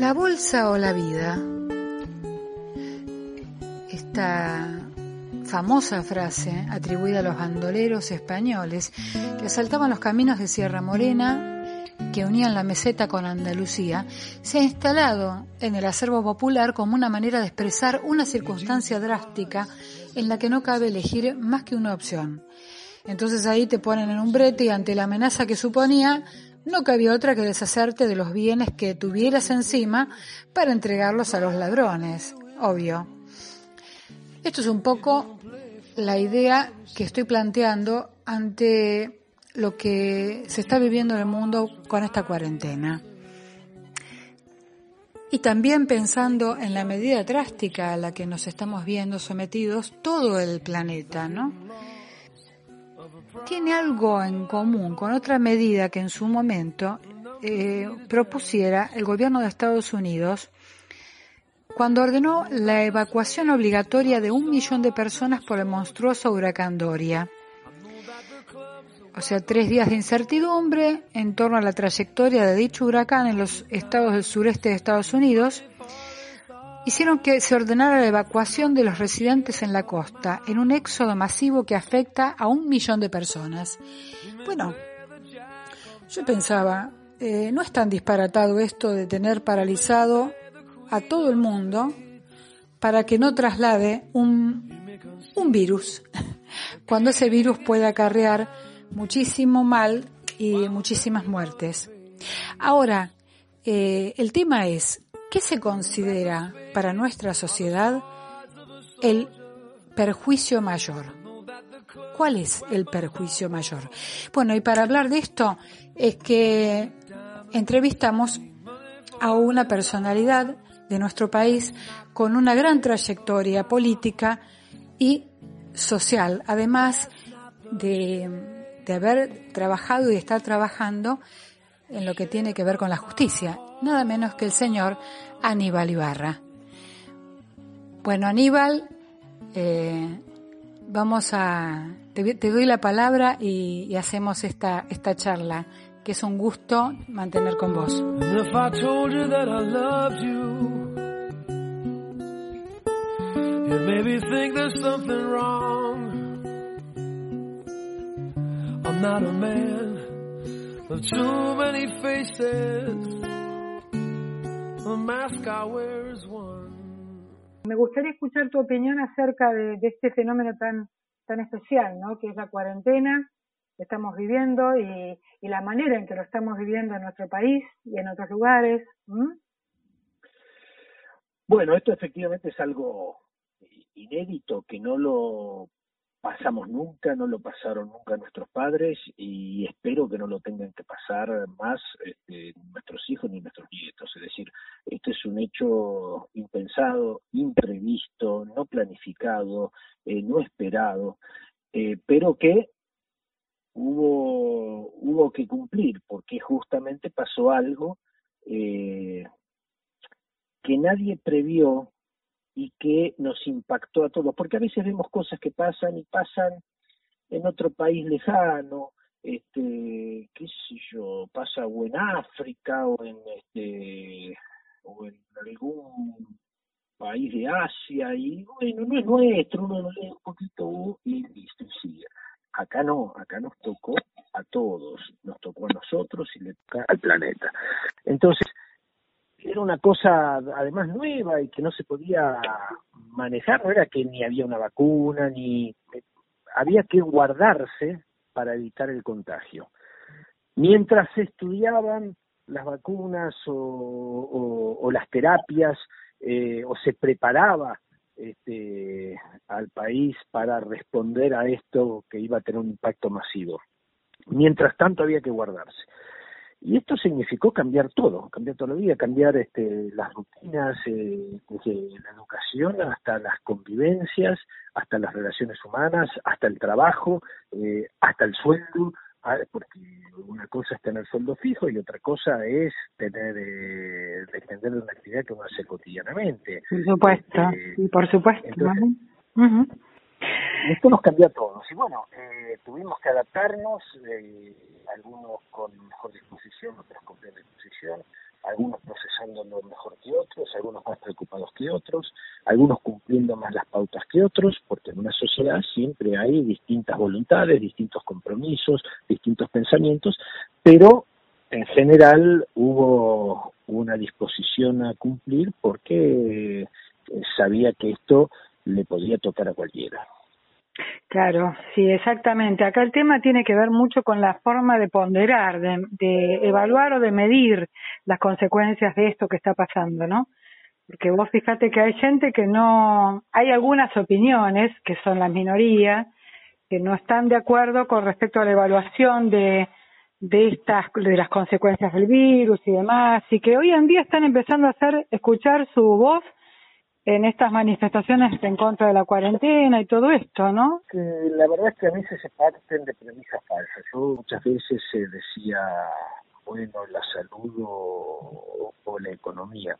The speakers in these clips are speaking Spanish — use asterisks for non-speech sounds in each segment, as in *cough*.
La bolsa o la vida. Esta famosa frase atribuida a los bandoleros españoles que asaltaban los caminos de Sierra Morena que unían la meseta con Andalucía, se ha instalado en el acervo popular como una manera de expresar una circunstancia drástica en la que no cabe elegir más que una opción. Entonces ahí te ponen en un brete y ante la amenaza que suponía, no cabía otra que deshacerte de los bienes que tuvieras encima para entregarlos a los ladrones, obvio. Esto es un poco la idea que estoy planteando ante lo que se está viviendo en el mundo con esta cuarentena. Y también pensando en la medida drástica a la que nos estamos viendo sometidos todo el planeta, ¿no? Tiene algo en común con otra medida que en su momento eh, propusiera el gobierno de Estados Unidos cuando ordenó la evacuación obligatoria de un millón de personas por el monstruoso huracán Doria. O sea, tres días de incertidumbre en torno a la trayectoria de dicho huracán en los estados del sureste de Estados Unidos hicieron que se ordenara la evacuación de los residentes en la costa en un éxodo masivo que afecta a un millón de personas. Bueno, yo pensaba, eh, no es tan disparatado esto de tener paralizado a todo el mundo para que no traslade un, un virus, *laughs* cuando ese virus puede acarrear muchísimo mal y muchísimas muertes. Ahora, eh, el tema es, ¿Qué se considera para nuestra sociedad el perjuicio mayor? ¿Cuál es el perjuicio mayor? Bueno, y para hablar de esto es que entrevistamos a una personalidad de nuestro país con una gran trayectoria política y social, además de, de haber trabajado y estar trabajando en lo que tiene que ver con la justicia, nada menos que el señor Aníbal Ibarra. Bueno, Aníbal, eh, vamos a, te, doy la palabra y, hacemos esta, esta charla, que es un gusto mantener con vos. Me gustaría escuchar tu opinión acerca de, este fenómeno tan, tan especial, ¿no? Que es la cuarentena que estamos viviendo y, la manera en que lo estamos viviendo en nuestro país y en otros lugares. Bueno, esto efectivamente es algo inédito que no lo pasamos nunca, no lo pasaron nunca nuestros padres y espero que no lo tengan que pasar más este, nuestros hijos ni nuestros nietos. Es decir, esto es un hecho impensado, imprevisto, no planificado, eh, no esperado, eh, pero que hubo, hubo que cumplir porque justamente pasó algo eh, que nadie previó y que nos impactó a todos, porque a veces vemos cosas que pasan y pasan en otro país lejano, este, qué sé yo, pasa o en África o en este o en algún país de Asia y bueno, no es nuestro, uno lo lee un poquito y listo, y sigue. Acá no, acá nos tocó a todos, nos tocó a nosotros y le toca al planeta. Entonces, era una cosa además nueva y que no se podía manejar, no era que ni había una vacuna, ni había que guardarse para evitar el contagio. Mientras se estudiaban las vacunas o, las terapias eh, o se preparaba este, al país para responder a esto que iba a tener un impacto masivo. Mientras tanto había que guardarse. Y esto significó cambiar todo, cambiar toda la vida, cambiar este, las rutinas, eh, desde la educación hasta las convivencias, hasta las relaciones humanas, hasta el trabajo, eh, hasta el sueldo, ah, porque una cosa es tener sueldo fijo y otra cosa es tener eh, depender de una actividad que uno hace cotidianamente. Por supuesto, y este, por supuesto. Esto nos cambió a todos. Y bueno, eh, tuvimos que adaptarnos, eh, algunos con mejor disposición, otros con peor disposición, algunos procesándolo mejor que otros, algunos más preocupados que otros, algunos cumpliendo más las pautas que otros, porque en una sociedad siempre hay distintas voluntades, distintos compromisos, distintos pensamientos, pero en general hubo una disposición a cumplir porque sabía que esto le podía tocar a cualquiera. Claro, sí, exactamente. Acá el tema tiene que ver mucho con la forma de ponderar, de, evaluar o de medir las consecuencias de esto que está pasando, ¿no? Porque vos fíjate que hay gente que no, hay algunas opiniones, que son la minoría, que no están de acuerdo con respecto a la evaluación de, de estas, de las consecuencias del virus y demás, y que hoy en día están empezando a hacer, escuchar su voz en estas manifestaciones en contra de la cuarentena y todo esto, ¿no? la verdad es que a veces se parten de premisas falsas. Yo muchas veces se decía, bueno, la salud o, la economía.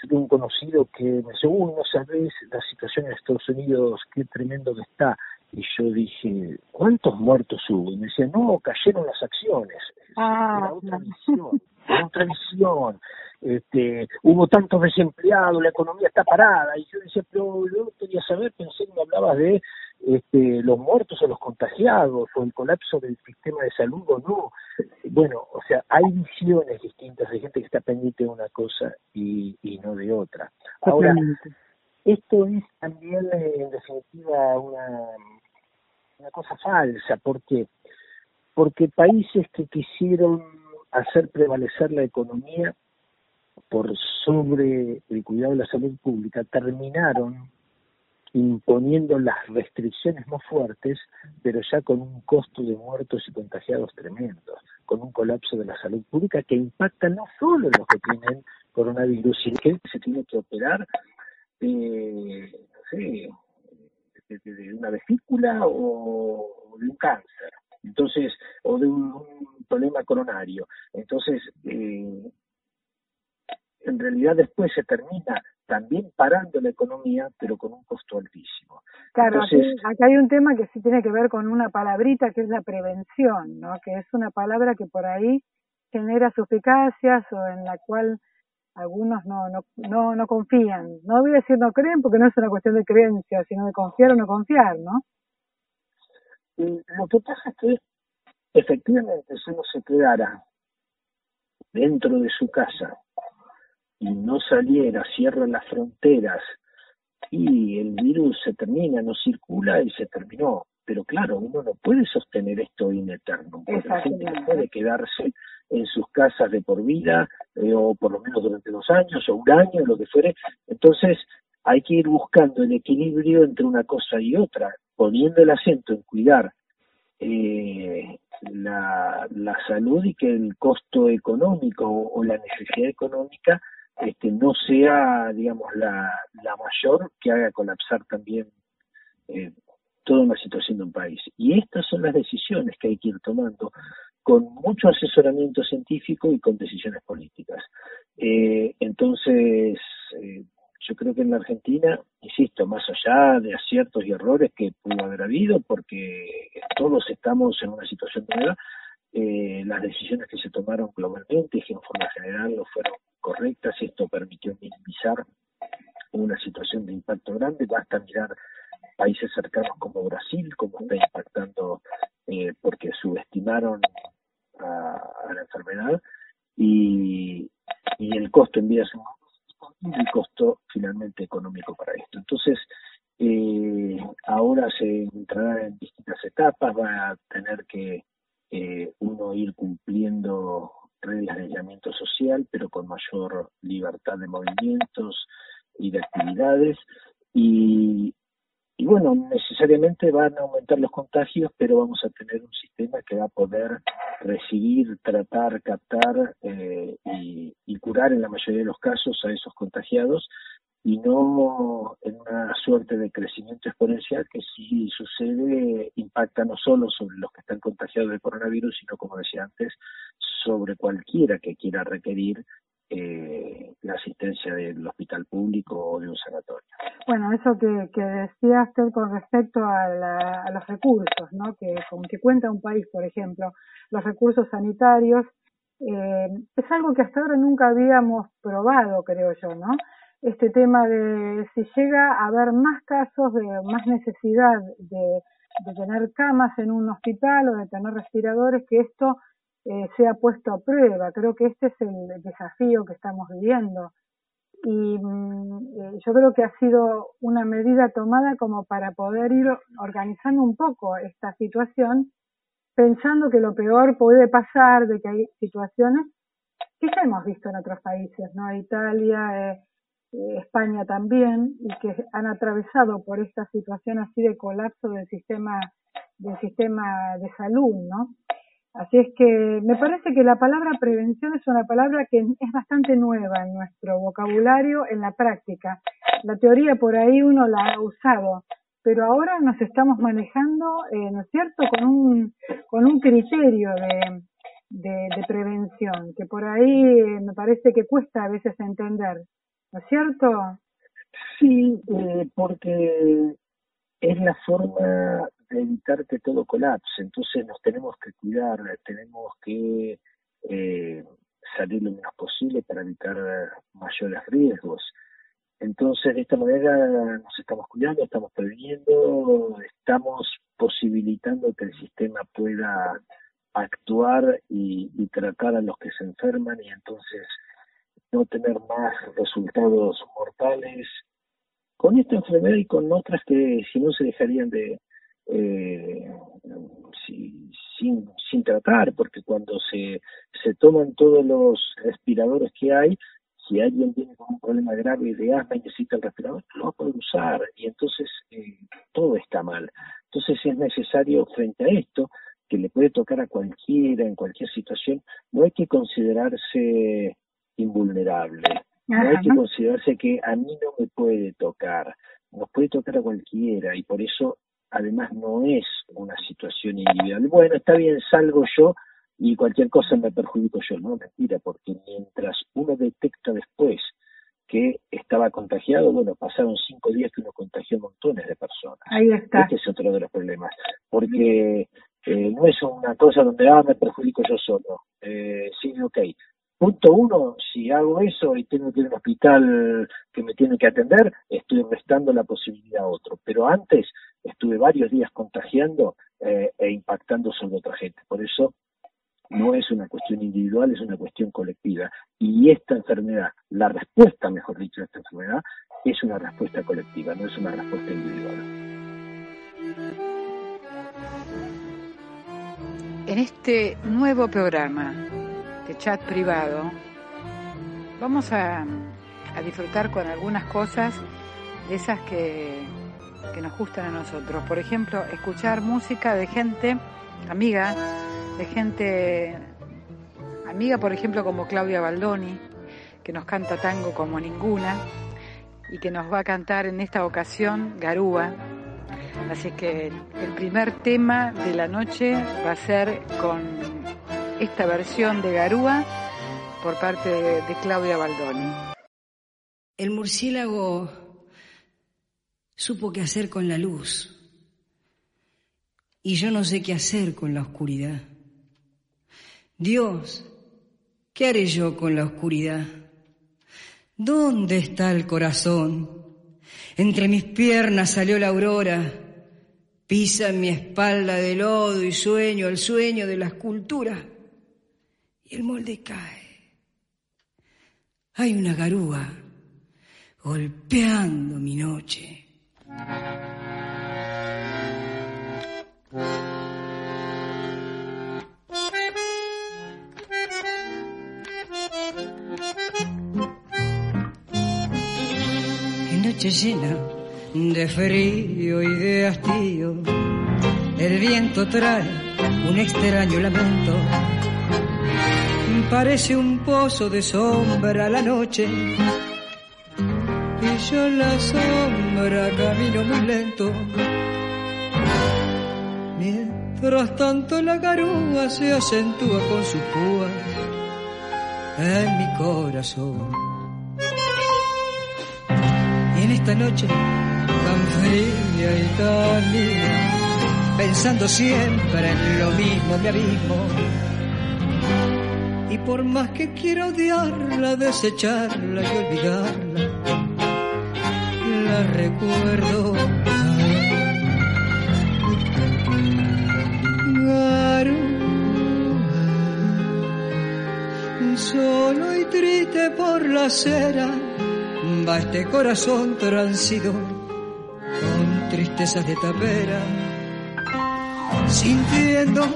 Yo tengo un conocido que me dice, no sabes la situación en Estados Unidos, qué tremendo que está. Y yo dije, ¿cuántos muertos hubo? Y me decía, no, cayeron las acciones. Ah, Era otra visión, otra visión este, hubo tantos desempleados, la economía está parada, y yo decía, pero yo quería saber, pensé que me hablabas de este, los muertos o los contagiados, o el colapso del sistema de salud o no. Bueno, o sea, hay visiones distintas, de gente que está pendiente de una cosa y, y no de otra. Ahora, esto es también, eh, en definitiva, una, una cosa falsa, porque porque países que quisieron hacer prevalecer la economía por sobre el cuidado de la salud pública terminaron imponiendo las restricciones más fuertes, pero ya con un costo de muertos y contagiados tremendos, con un colapso de la salud pública que impacta no solo en los que tienen coronavirus, sino que se tiene que operar sé, de, una vesícula o de un cáncer, entonces, o de un, un problema coronario. Entonces, eh, en realidad después se termina también parando la economía, pero con un costo altísimo. Claro, aquí, hay un tema que sí tiene que ver con una palabrita que es la prevención, ¿no? que es una palabra que por ahí genera suficacias o en la cual algunos no, no, no, no confían. No voy a decir no creen porque no es una cuestión de creencia, sino de confiar o no confiar, ¿no? lo que pasa es que efectivamente si uno se quedara dentro de su casa y no saliera, cierra las fronteras y el virus se termina, no circula y se terminó. Pero claro, uno no puede sostener esto in eterno, porque la gente no puede quedarse en sus casas de por vida, eh, o por lo menos durante dos años, o un año, lo que fuere. Entonces, hay que ir buscando el equilibrio entre una cosa y otra, poniendo el acento en cuidar eh, la, la salud y que el costo económico o la necesidad económica este, no sea, digamos, la, la mayor que haga colapsar también eh, toda una situación de un país. Y estas son las decisiones que hay que ir tomando con mucho asesoramiento científico y con decisiones políticas. Eh, entonces, eh, yo creo que en la Argentina, insisto, más allá de aciertos y errores que pudo haber habido, porque todos estamos en una situación nueva, eh, las decisiones que se tomaron globalmente y que en forma general no fueron correctas. Esto permitió minimizar una situación de impacto grande. Basta mirar países cercanos como Brasil, como está impactando eh, porque subestimaron a, la enfermedad y, y el costo en vidas humanas y el costo finalmente económico para esto. Entonces, eh, ahora se entrará en distintas etapas, va a tener que eh, uno ir cumpliendo reglas de aislamiento social, pero con mayor libertad de movimientos y de actividades. Y, bueno, necesariamente van a aumentar los contagios, pero vamos a tener un sistema que va a poder recibir, tratar, captar eh, y, y, curar en la mayoría de los casos a esos contagiados y no en una suerte de crecimiento exponencial que si sucede impacta no solo sobre los que están contagiados de coronavirus, sino como decía antes, sobre cualquiera que quiera requerir eh, la asistencia del hospital público o de un sanatorio. Bueno, eso que, que decía usted con respecto a, los recursos, ¿no? Que con que cuenta un país, por ejemplo, los recursos sanitarios, eh, es algo que hasta ahora nunca habíamos probado, creo yo, ¿no? Este tema de si llega a haber más casos de más necesidad de, de tener camas en un hospital o de tener respiradores, que esto eh, sea puesto a prueba. Creo que este es el desafío que estamos viviendo. Y mm, eh, yo creo que ha sido una medida tomada como para poder ir organizando un poco esta situación, pensando que lo peor puede pasar, de que hay situaciones que ya hemos visto en otros países, ¿no? Italia, eh, España también, y que han atravesado por esta situación así de colapso del sistema del sistema de salud, ¿no? Así es que me parece que la palabra prevención es una palabra que es bastante nueva en nuestro vocabulario, en la práctica. La teoría por ahí uno la ha usado, pero ahora nos estamos manejando, eh, ¿no es cierto?, con un, con un criterio de, de, prevención, que por ahí eh, me parece que cuesta a veces entender, ¿no es cierto? Sí, eh, porque es la forma evitar que todo colapse. Entonces nos tenemos que cuidar, tenemos que eh, salir lo menos posible para evitar mayores riesgos. Entonces, de esta manera nos estamos cuidando, estamos previniendo, estamos posibilitando que el sistema pueda actuar y, y, tratar a los que se enferman y entonces no tener más resultados mortales con esta enfermedad y con otras que si no se dejarían de, eh, sin, tratar, porque cuando se, se toman todos los respiradores que hay, si alguien tiene un problema grave de asma y necesita el respirador, lo va a poder usar y entonces eh, todo está mal. Entonces es necesario frente a esto, que le puede tocar a cualquiera en cualquier situación, no hay que considerarse invulnerable, no hay que considerarse que a mí no me puede tocar, nos puede tocar a cualquiera y por eso además no es una situación individual. Bueno, está bien, salgo yo y cualquier cosa me perjudico yo. No, mentira, porque mientras uno detecta después que estaba contagiado, bueno, pasaron cinco días que uno contagió montones de personas. Ahí está. Este es otro de los problemas, porque eh, no es una cosa donde, ah, me perjudico yo solo. Eh, sí, ok, Punto uno, si hago eso y tengo que ir a un hospital que me tiene que atender, estoy restando la posibilidad a otro. Pero antes estuve varios días contagiando eh, e impactando sobre otra gente. Por eso no es una cuestión individual, es una cuestión colectiva. Y esta enfermedad, la respuesta, mejor dicho, a esta enfermedad, es una respuesta colectiva, no es una respuesta individual. En este nuevo programa de chat privado, vamos a, disfrutar con algunas cosas de esas que, que nos gustan a nosotros. Por ejemplo, escuchar música de gente amiga, de gente amiga, por ejemplo, como Claudia Baldoni, que nos canta tango como ninguna y que nos va a cantar en esta ocasión Garúa. Así que el primer tema de la noche va a ser con esta versión de Garúa por parte de, Claudia Baldoni. El murciélago supo qué hacer con la luz y yo no sé qué hacer con la oscuridad. Dios, ¿qué haré yo con la oscuridad? ¿Dónde está el corazón? Entre mis piernas salió la aurora, pisa en mi espalda de lodo y sueño el sueño de la escultura y el molde cae. Hay una garúa golpeando mi noche. En noche llena de frío y de hastío, el viento trae un extraño lamento parece un pozo de sombra la noche. Y yo en la sombra camino muy lento. Mientras tanto la garúa se acentúa con sus púas. en mi corazón. Y en esta noche tan fría y tan mía, pensando siempre en lo mismo, mi abismo. Por más que quiero odiarla, desecharla y olvidarla, la recuerdo. Solo y triste por la acera va este corazón transido con tristezas de tapera, sintiendo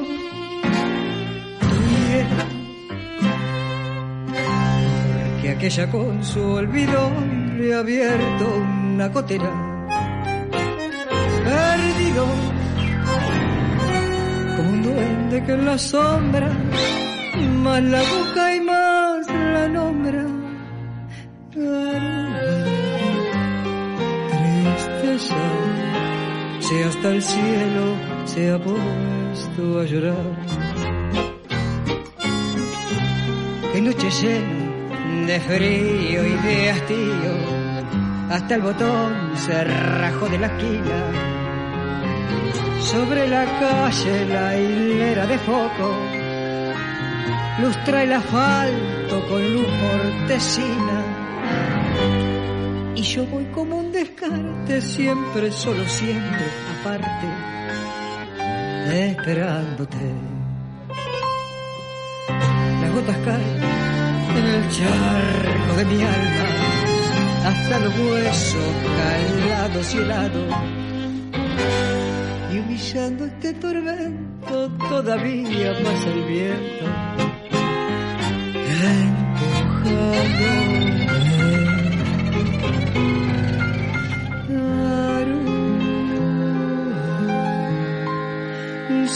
aquella con su olvido le ha abierto una cotera, perdido como un duende que en la sombra más la busca y más la nombra. Tristeza, si hasta el cielo se ha puesto a llorar. Qué noche llena de frío y de hastío, hasta el botón se rajó de la esquina. Sobre la calle la hilera de foco lustra el asfalto con luz mortecina. Y yo voy como un descarte, siempre, solo siempre, aparte, esperándote. Las gotas caen en el charco de mi alma, hasta los huesos calados y helados. Y humillando este tormento, todavía pasa el viento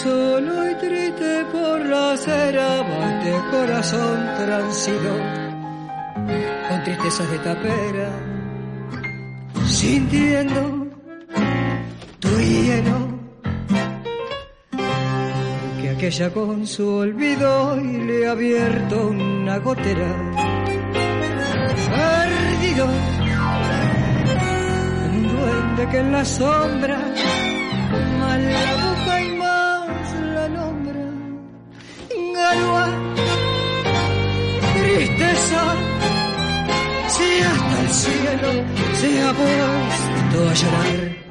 Solo y triste por la de corazón transido con tristezas de tapera, sintiendo tu hielo ella con su olvido y le ha abierto una gotera. Perdido un duende que en la sombra más cielo se ha puesto a llorar.